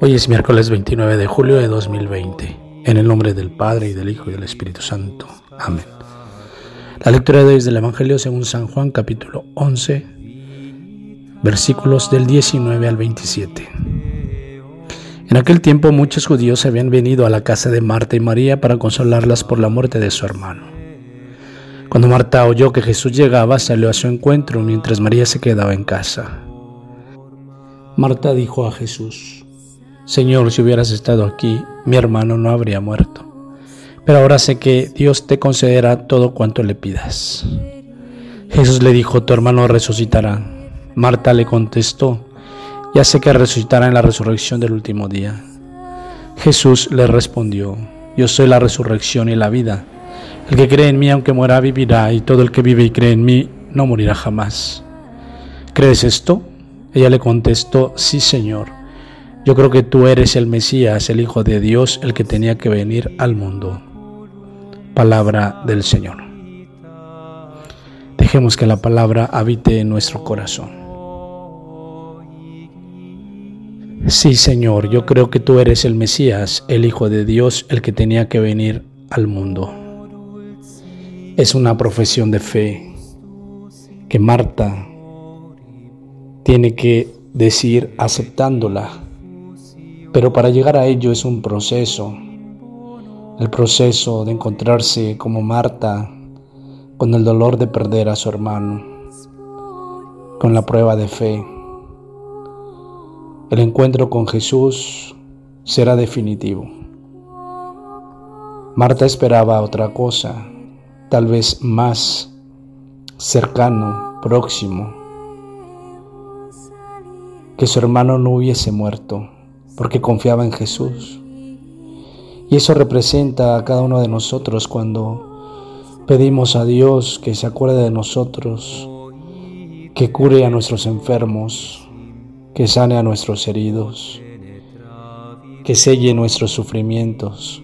Hoy es miércoles 29 de julio de 2020. En el nombre del Padre y del Hijo y del Espíritu Santo. Amén. La lectura de hoy es del Evangelio según San Juan capítulo 11, versículos del 19 al 27. En aquel tiempo muchos judíos habían venido a la casa de Marta y María para consolarlas por la muerte de su hermano. Cuando Marta oyó que Jesús llegaba, salió a su encuentro mientras María se quedaba en casa. Marta dijo a Jesús, Señor, si hubieras estado aquí, mi hermano no habría muerto. Pero ahora sé que Dios te concederá todo cuanto le pidas. Jesús le dijo, tu hermano resucitará. Marta le contestó, ya sé que resucitará en la resurrección del último día. Jesús le respondió, yo soy la resurrección y la vida. El que cree en mí, aunque muera, vivirá, y todo el que vive y cree en mí, no morirá jamás. ¿Crees esto? Ella le contestó, sí, Señor. Yo creo que tú eres el Mesías, el Hijo de Dios, el que tenía que venir al mundo. Palabra del Señor. Dejemos que la palabra habite en nuestro corazón. Sí, Señor, yo creo que tú eres el Mesías, el Hijo de Dios, el que tenía que venir al mundo. Es una profesión de fe que Marta tiene que decir aceptándola pero para llegar a ello es un proceso, el proceso de encontrarse como Marta con el dolor de perder a su hermano, con la prueba de fe. El encuentro con Jesús será definitivo. Marta esperaba otra cosa, tal vez más cercano, próximo, que su hermano no hubiese muerto porque confiaba en Jesús. Y eso representa a cada uno de nosotros cuando pedimos a Dios que se acuerde de nosotros, que cure a nuestros enfermos, que sane a nuestros heridos, que selle nuestros sufrimientos.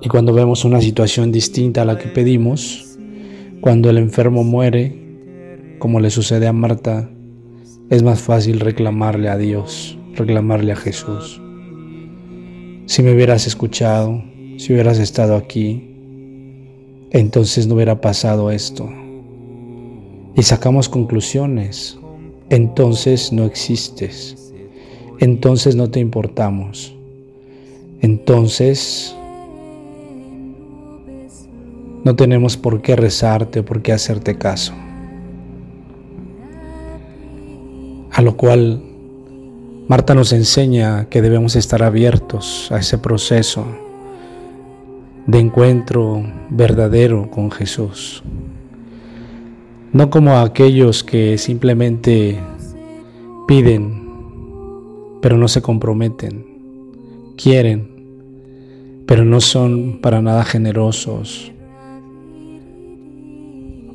Y cuando vemos una situación distinta a la que pedimos, cuando el enfermo muere, como le sucede a Marta, es más fácil reclamarle a Dios reclamarle a Jesús. Si me hubieras escuchado, si hubieras estado aquí, entonces no hubiera pasado esto. Y sacamos conclusiones. Entonces no existes. Entonces no te importamos. Entonces no tenemos por qué rezarte o por qué hacerte caso. A lo cual Marta nos enseña que debemos estar abiertos a ese proceso de encuentro verdadero con Jesús. No como aquellos que simplemente piden, pero no se comprometen, quieren, pero no son para nada generosos.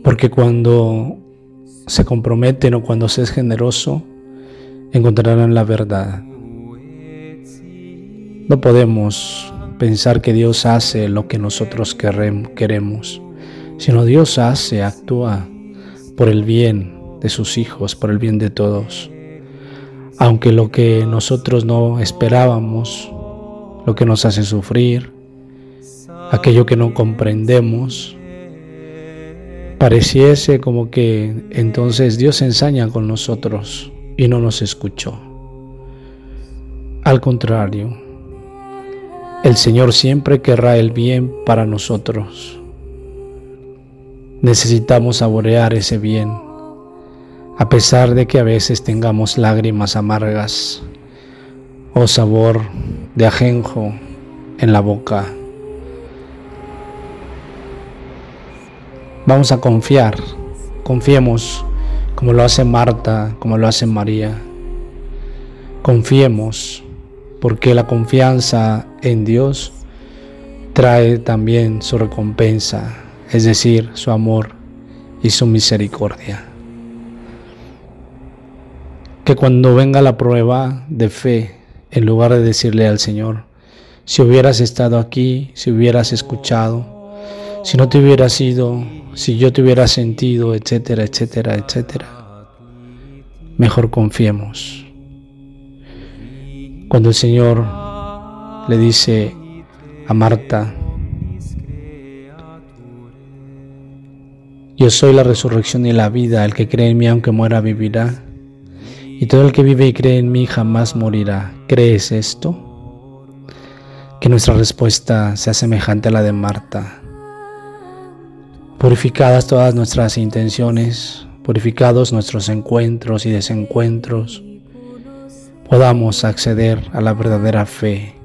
Porque cuando se comprometen o cuando se es generoso, encontrarán la verdad. No podemos pensar que Dios hace lo que nosotros queremos, sino Dios hace, actúa por el bien de sus hijos, por el bien de todos. Aunque lo que nosotros no esperábamos, lo que nos hace sufrir, aquello que no comprendemos, pareciese como que entonces Dios ensaña con nosotros y no nos escuchó. Al contrario, el Señor siempre querrá el bien para nosotros. Necesitamos saborear ese bien, a pesar de que a veces tengamos lágrimas amargas o sabor de ajenjo en la boca. Vamos a confiar, confiemos como lo hace Marta, como lo hace María. Confiemos, porque la confianza en Dios trae también su recompensa, es decir, su amor y su misericordia. Que cuando venga la prueba de fe, en lugar de decirle al Señor, si hubieras estado aquí, si hubieras escuchado, si no te hubieras ido, si yo te hubiera sentido, etcétera, etcétera, etcétera. Mejor confiemos. Cuando el Señor le dice a Marta, Yo soy la resurrección y la vida, el que cree en mí aunque muera vivirá, y todo el que vive y cree en mí jamás morirá. ¿Crees esto? Que nuestra respuesta sea semejante a la de Marta. Purificadas todas nuestras intenciones, purificados nuestros encuentros y desencuentros, podamos acceder a la verdadera fe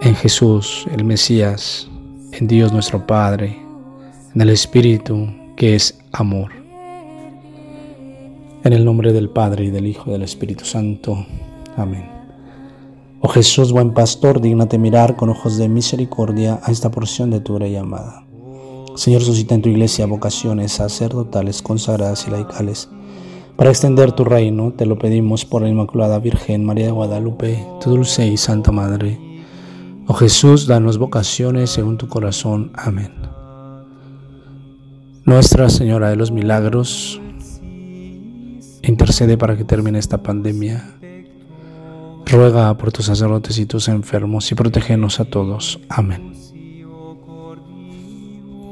en Jesús, el Mesías, en Dios nuestro Padre, en el Espíritu que es amor. En el nombre del Padre y del Hijo y del Espíritu Santo. Amén. Oh Jesús, buen pastor, dignate mirar con ojos de misericordia a esta porción de tu rey amada. Señor, suscita en tu iglesia vocaciones sacerdotales, consagradas y laicales. Para extender tu reino, te lo pedimos por la Inmaculada Virgen María de Guadalupe, tu dulce y santa Madre. Oh Jesús, danos vocaciones según tu corazón. Amén. Nuestra Señora de los Milagros, intercede para que termine esta pandemia. Ruega por tus sacerdotes y tus enfermos y protégenos a todos. Amén.